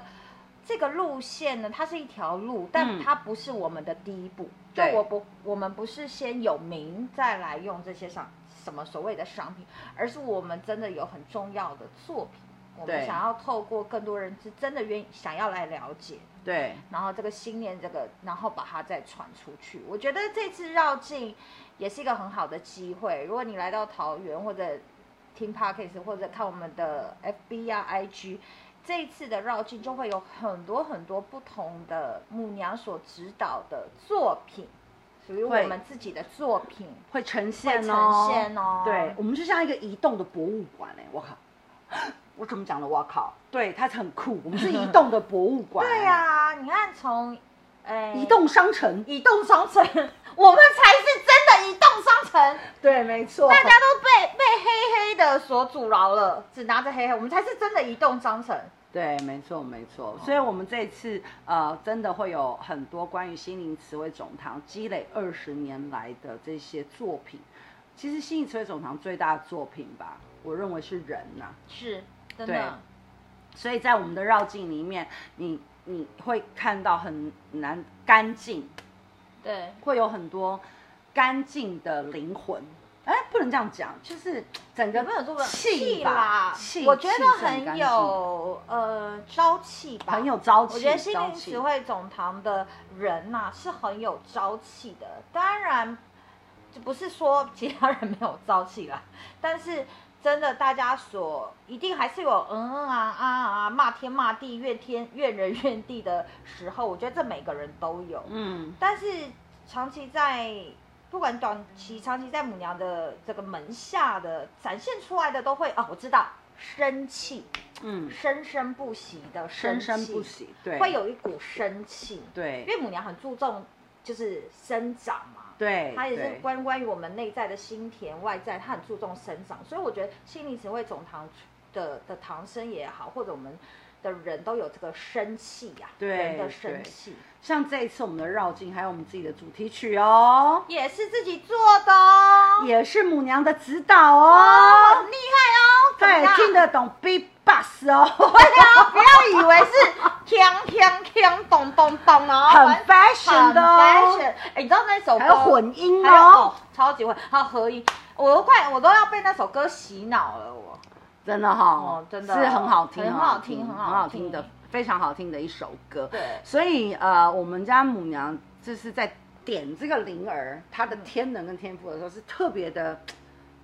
这个路线呢，它是一条路，但它不是我们的第一步。嗯、就我不，我们不是先有名再来用这些商什么所谓的商品，而是我们真的有很重要的作品，我们想要透过更多人是真的愿意想要来了解，对，然后这个信念，这个然后把它再传出去。我觉得这次绕境也是一个很好的机会。如果你来到桃园或者听 Podcast 或者看我们的 FB 啊 IG。这一次的绕境就会有很多很多不同的母娘所指导的作品，属于我们自己的作品会呈现哦，呈现哦。对，我们就像一个移动的博物馆哎，我靠，我怎么讲的？我靠，对，它很酷，我们是 移动的博物馆。对呀、啊，你看从，哎，移动商城，移动商城，我们才是真的移动商城。对，没错，大家都被被黑黑的所阻挠了，只拿着黑黑，我们才是真的移动商城。对，没错，没错。所以，我们这一次呃，真的会有很多关于心灵慈惠总堂积累二十年来的这些作品。其实，心灵慈惠总堂最大的作品吧，我认为是人呐、啊，是真的。对，所以在我们的绕境里面，你你会看到很难干净，对，会有很多干净的灵魂。哎，不能这样讲，就是整个没有这个气吧，气，我觉得很有呃朝气吧，很有朝气。我觉得心灵词汇总堂的人呐、啊、是很有朝气的，当然就不是说其他人没有朝气啦，但是真的大家所一定还是有嗯嗯啊啊啊骂天骂地怨天怨人怨地的时候，我觉得这每个人都有，嗯，但是长期在。不管短期、长期，在母娘的这个门下的展现出来的，都会哦，我知道生气，嗯，生生不息的生生不息，对，会有一股生气，对，因为母娘很注重就是生长嘛，对，它也是关关于我们内在的心田外在，它很注重生长，所以我觉得心灵词汇总堂的的堂生也好，或者我们。的人都有这个生气呀，对，人的生气。像这一次我们的绕境，还有我们自己的主题曲哦，也是自己做的哦，也是母娘的指导哦，很厉害哦。对，听得懂 Big Bass 哦。不要以为是锵锵锵咚咚咚哦，很 fashion 的哦。哎，你知道那首歌还有混音哦，超级混，还有合音，我都快，我都要被那首歌洗脑了，我。真的哈、哦，真的是很好听，很好听，很好听的，非常好听的一首歌。对，所以呃，我们家母娘就是在点这个灵儿，她的天能跟天赋的时候，是特别的，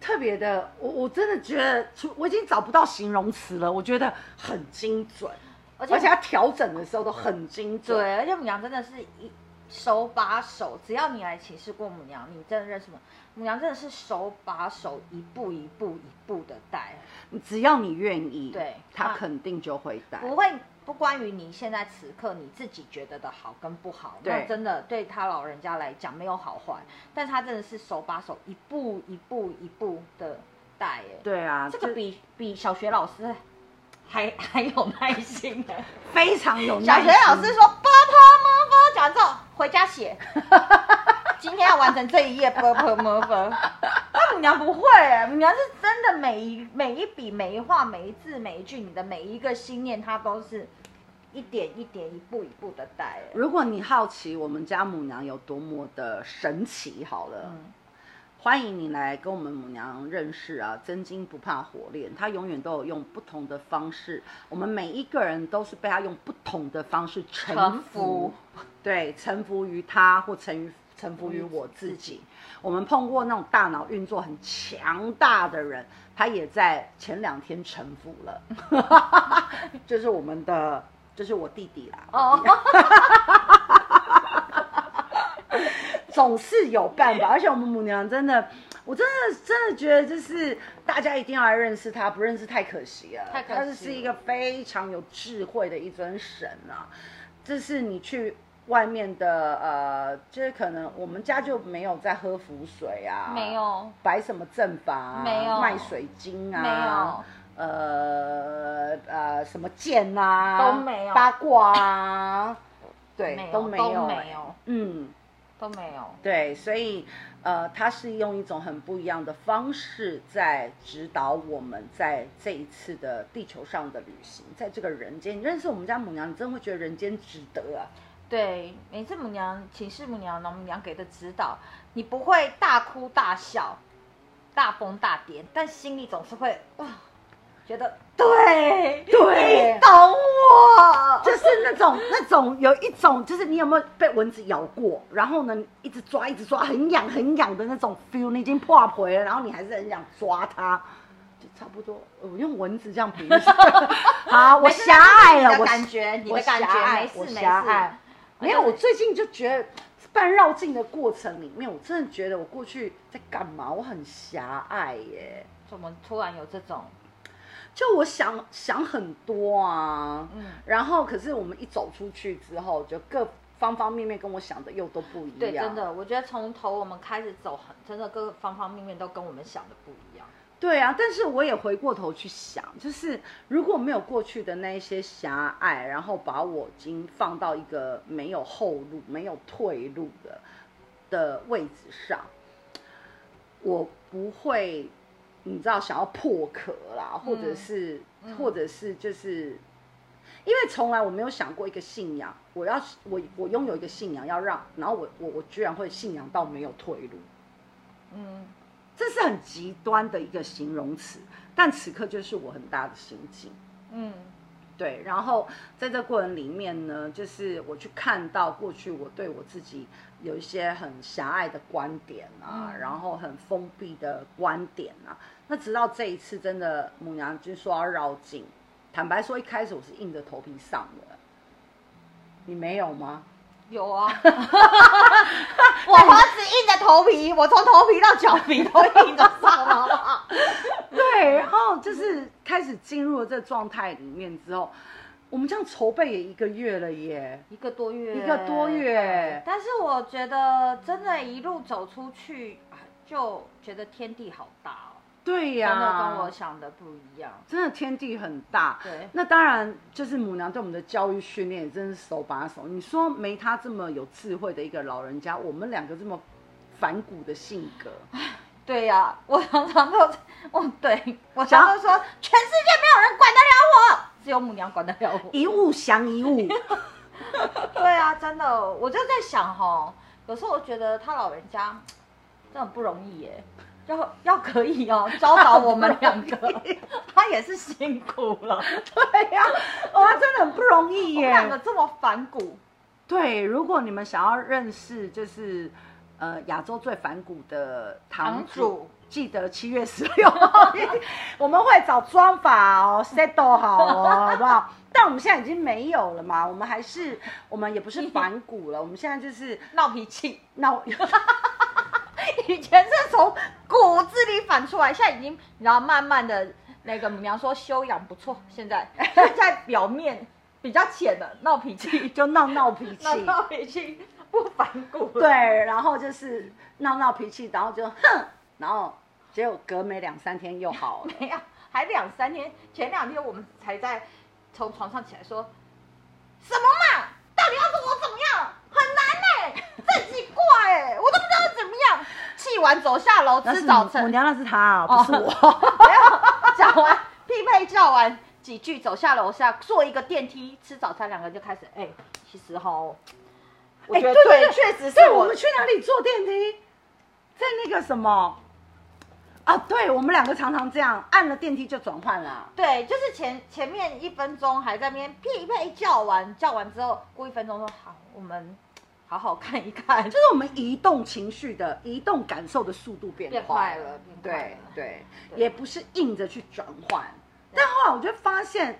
特别的。我我真的觉得，我已经找不到形容词了。我觉得很精准，而且她调整的时候都很精准。对，而且母娘真的是一手把手，只要你来请示过母娘，你真的认识吗？母娘真的是手把手，一步一步一步的带。只要你愿意，对，他肯定就会带。不会不关于你现在此刻你自己觉得的好跟不好，对，那真的对他老人家来讲没有好坏，但他真的是手把手，一步一步一步的带。哎，对啊，这个比比小学老师还 还有耐心的，非常有耐心。小学老师说：“爸爸妈妈讲之后回家写。” 今天要完成这一页，啵啵啵啵。那母娘不会，母娘是真的每一每一笔每一画每一字每一句，你的每一个心念，它都是一点一点一步一步的带。如果你好奇我们家母娘有多么的神奇，好了，嗯、欢迎你来跟我们母娘认识啊！真金不怕火炼，她永远都有用不同的方式，我们每一个人都是被她用不同的方式臣服，臣服对，臣服于她或臣于。臣服于我自己。我们碰过那种大脑运作很强大的人，他也在前两天臣服了。就是我们的，就是我弟弟啦。哦。总是有办法，而且我们母娘真的，我真的真的觉得，就是大家一定要来认识他，不认识太可惜了。太可惜了。他是一个非常有智慧的一尊神啊！这是你去。外面的呃，就是可能我们家就没有在喝符水啊，没有。摆什么阵法啊，没有。卖水晶啊，没有。呃呃什么剑啊都没有，八卦啊，对都没有，都没有，嗯。都没有，对，所以呃，他是用一种很不一样的方式在指导我们在这一次的地球上的旅行，在这个人间，你认识我们家母娘，你真的会觉得人间值得啊。对，每次母娘请示母娘，老母娘给的指导，你不会大哭大笑、大疯大癫，但心里总是会哇，觉得对对，你懂我，就是那种那种有一种，就是你有没有被蚊子咬过？然后呢，一直抓一直抓，很痒很痒的那种 feel，你已经破皮了，然后你还是很想抓它，就差不多。我用蚊子这样比喻，好，我狭隘了，我感觉你的感觉没事没事。没有，我最近就觉得半绕境的过程里面，我真的觉得我过去在干嘛？我很狭隘耶。怎么突然有这种？就我想想很多啊，嗯，然后可是我们一走出去之后，就各方方面面跟我想的又都不一样。对，真的，我觉得从头我们开始走，很真的各方方面面都跟我们想的不一样。对啊，但是我也回过头去想，就是如果没有过去的那一些狭隘，然后把我已经放到一个没有后路、没有退路的的位置上，我不会，你知道，想要破壳啦，或者是，嗯、或者是，就是因为从来我没有想过一个信仰，我要我我拥有一个信仰，要让，然后我我我居然会信仰到没有退路，嗯。这是很极端的一个形容词，但此刻就是我很大的心境。嗯，对。然后在这过程里面呢，就是我去看到过去我对我自己有一些很狭隘的观点啊，嗯、然后很封闭的观点啊。那直到这一次，真的母娘就说要绕境。坦白说，一开始我是硬着头皮上的。你没有吗？有啊，我何止硬着头皮，我从头皮到脚皮都硬着上了，好不好？对，然后就是开始进入了这状态里面之后，我们这样筹备也一个月了耶，一个多月，一个多月。但是我觉得，真的，一路走出去，就觉得天地好大哦。对呀，真的跟我想的不一样，真的天地很大。对，那当然就是母娘对我们的教育训练也真是手把手。你说没他这么有智慧的一个老人家，我们两个这么反骨的性格，对呀、啊，我常常都，哦，对我常常说，全世界没有人管得了我，只有母娘管得了我，一物降一物。对啊，真的，我就在想哈，有时候我觉得他老人家真的很不容易耶。要要可以哦，教导我们两个，他也是辛苦了。对呀、啊，哇，真的很不容易耶。两个这么反骨。对，如果你们想要认识，就是呃亚洲最反骨的堂主，堂主记得七月十六号，我们会找妆法哦，settle 好哦，好不好？但我们现在已经没有了嘛，我们还是，我们也不是反骨了，我们现在就是闹脾气，闹。以前是从骨子里反出来，现在已经，然后慢慢的那个母娘说修养不错，现在 在表面比较浅的闹脾气，就闹闹脾 气，闹脾气不反骨。对，然后就是闹闹脾气，然后就哼，然后结果隔没两三天又好了，没有，还两三天，前两天我们才在从床上起来说，什么嘛，到底要跟我怎么样？很奇怪哎、欸，我都不知道怎么样。气完走下楼吃早餐，我娘那是他、哦，不是我。没有讲完匹配叫完几句，走下楼下坐一个电梯吃早餐，两个人就开始哎、欸，其实哈，我觉得对，确、欸、实是我。我们去哪里坐电梯？在那个什么啊？对，我们两个常常这样，按了电梯就转换了。对，就是前前面一分钟还在那边匹配叫完，叫完之后过一分钟说好，我们。好好看一看，就是我们移动情绪的、移动感受的速度变快了，变快了，对对，对，也不是硬着去转换。但后来我就发现，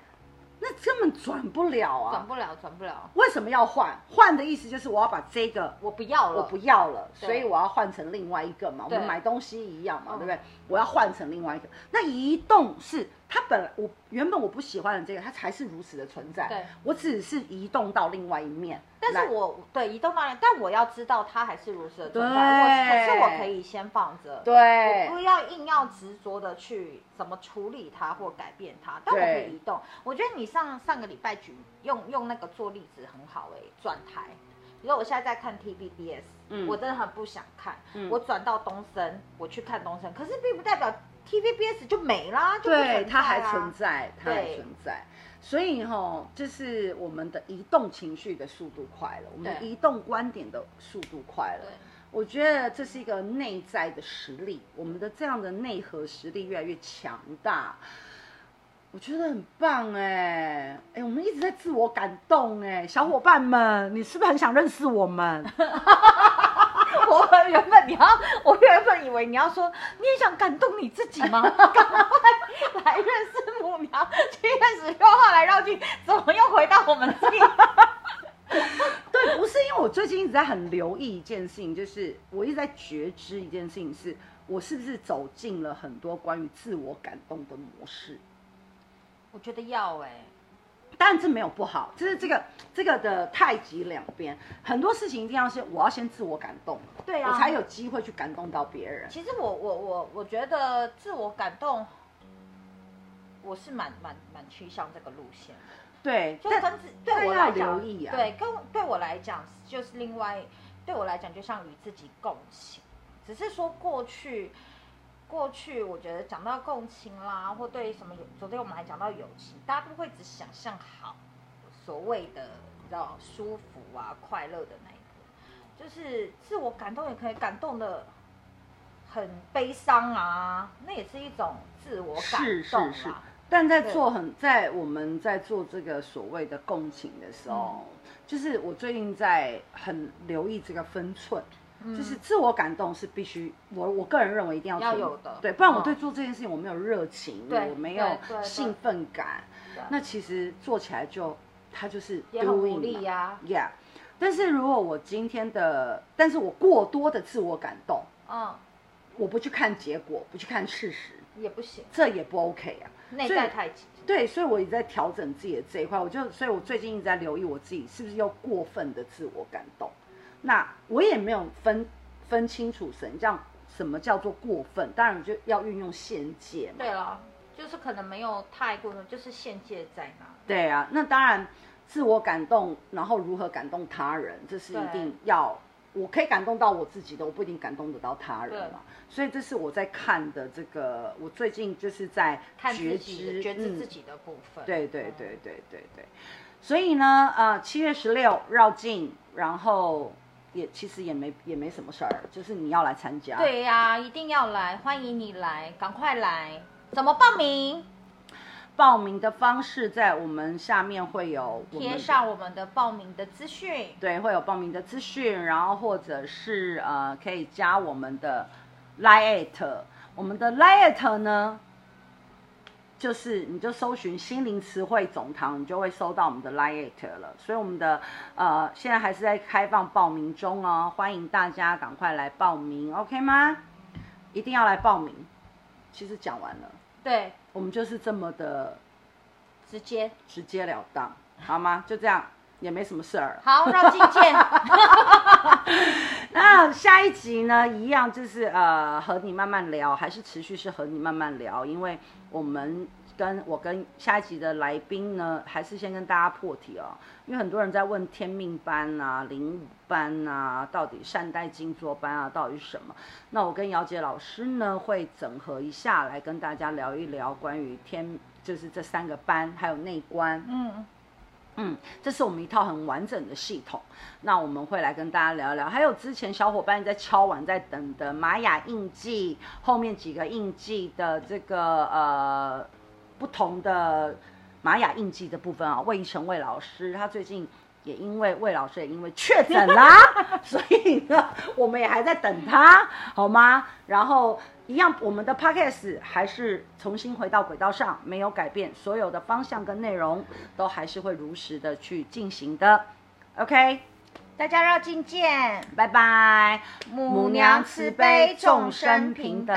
那根本转不了啊，转不了，转不了。为什么要换？换的意思就是我要把这个我不要了，我不要了，所以我要换成另外一个嘛。我们买东西一样嘛，对不对？我要换成另外一个。那移动是。它本来我原本我不喜欢的这个，它才是如此的存在。对，我只是移动到另外一面。但是我对移动到，但我要知道它还是如此的存在。我可是我可以先放着，对，我不要硬要执着的去怎么处理它或改变它。但我可以移动。我觉得你上上个礼拜举用用那个做例子很好诶、欸，转台。比如说我现在在看 TVBS，嗯，我真的很不想看，嗯、我转到东森，我去看东森，可是并不代表。TVBS 就没啦，就对，它还存在，它还存在。所以哈，就是我们的移动情绪的速度快了，我们的移动观点的速度快了。我觉得这是一个内在的实力，我们的这样的内核实力越来越强大，我觉得很棒哎哎，我们一直在自我感动哎，小伙伴们，你是不是很想认识我们？我原本你要，我原本以为你要说，你也想感动你自己吗？赶快来认识母娘，七月十六号来绕境，怎么又回到我们这里？对，不是因为我最近一直在很留意一件事情，就是我一直在觉知一件事情是，是我是不是走进了很多关于自我感动的模式？我觉得要哎、欸。但这没有不好，就是这个这个的太极两边，很多事情一定要是我要先自我感动，对啊，我才有机会去感动到别人。其实我我我我觉得自我感动，我是蛮蛮蛮趋向这个路线的。对，就跟对我来讲，啊、对，跟对我来讲就是另外，对我来讲就像与自己共情，只是说过去。过去我觉得讲到共情啦，或对什么有，昨天我们还讲到友情，大家都会只想象好所谓的你知道舒服啊、快乐的那一个，就是自我感动也可以感动的很悲伤啊，那也是一种自我感动啊。是是是。但在做很在我们在做这个所谓的共情的时候，嗯、就是我最近在很留意这个分寸，嗯、就是自我感动是必须我我个人认为一定要，要有的，对，不然我对做这件事情我没有热情，我没有兴奋感，那其实做起来就它就是很无力呀，yeah。但是如果我今天的，但是我过多的自我感动，嗯，我不去看结果，不去看事实，也不行，这也不 OK 啊。内在太急，对，所以我也在调整自己的这一块。我就，所以我最近一直在留意我自己是不是又过分的自我感动。那我也没有分分清楚神，这样什么叫做过分？当然就要运用限界嘛。对了，就是可能没有太过分，就是限界在哪？对啊，那当然自我感动，然后如何感动他人，这是一定要。我可以感动到我自己的，我不一定感动得到他人嘛。所以这是我在看的这个，我最近就是在觉知觉知自己的部分。对对对对对对。所以呢，呃，七月十六绕境，然后也其实也没也没什么事儿，就是你要来参加。对呀、啊，一定要来，欢迎你来，赶快来。怎么报名？报名的方式在我们下面会有贴上我们的报名的资讯，对，会有报名的资讯，然后或者是呃可以加我们的 Lite，我们的 Lite 呢，就是你就搜寻心灵词汇总堂，你就会搜到我们的 Lite 了。所以我们的呃现在还是在开放报名中哦，欢迎大家赶快来报名，OK 吗？一定要来报名。其实讲完了。对，我们就是这么的直接直截了当，好吗？就这样，也没什么事儿。好，绕境见。那下一集呢？一样就是呃，和你慢慢聊，还是持续是和你慢慢聊，因为我们。跟我跟下一集的来宾呢，还是先跟大家破题哦，因为很多人在问天命班啊、灵班啊，到底善待静坐班啊，到底是什么？那我跟姚杰老师呢，会整合一下来跟大家聊一聊关于天，就是这三个班还有内观。嗯嗯，这是我们一套很完整的系统。那我们会来跟大家聊一聊，还有之前小伙伴在敲完在等的玛雅印记后面几个印记的这个呃。不同的玛雅印记的部分啊，魏一成魏老师，他最近也因为魏老师也因为确诊啦，所以呢，我们也还在等他，好吗？然后一样，我们的 podcast 还是重新回到轨道上，没有改变，所有的方向跟内容都还是会如实的去进行的。OK，大家绕境见，拜拜，母娘慈悲，众生平等。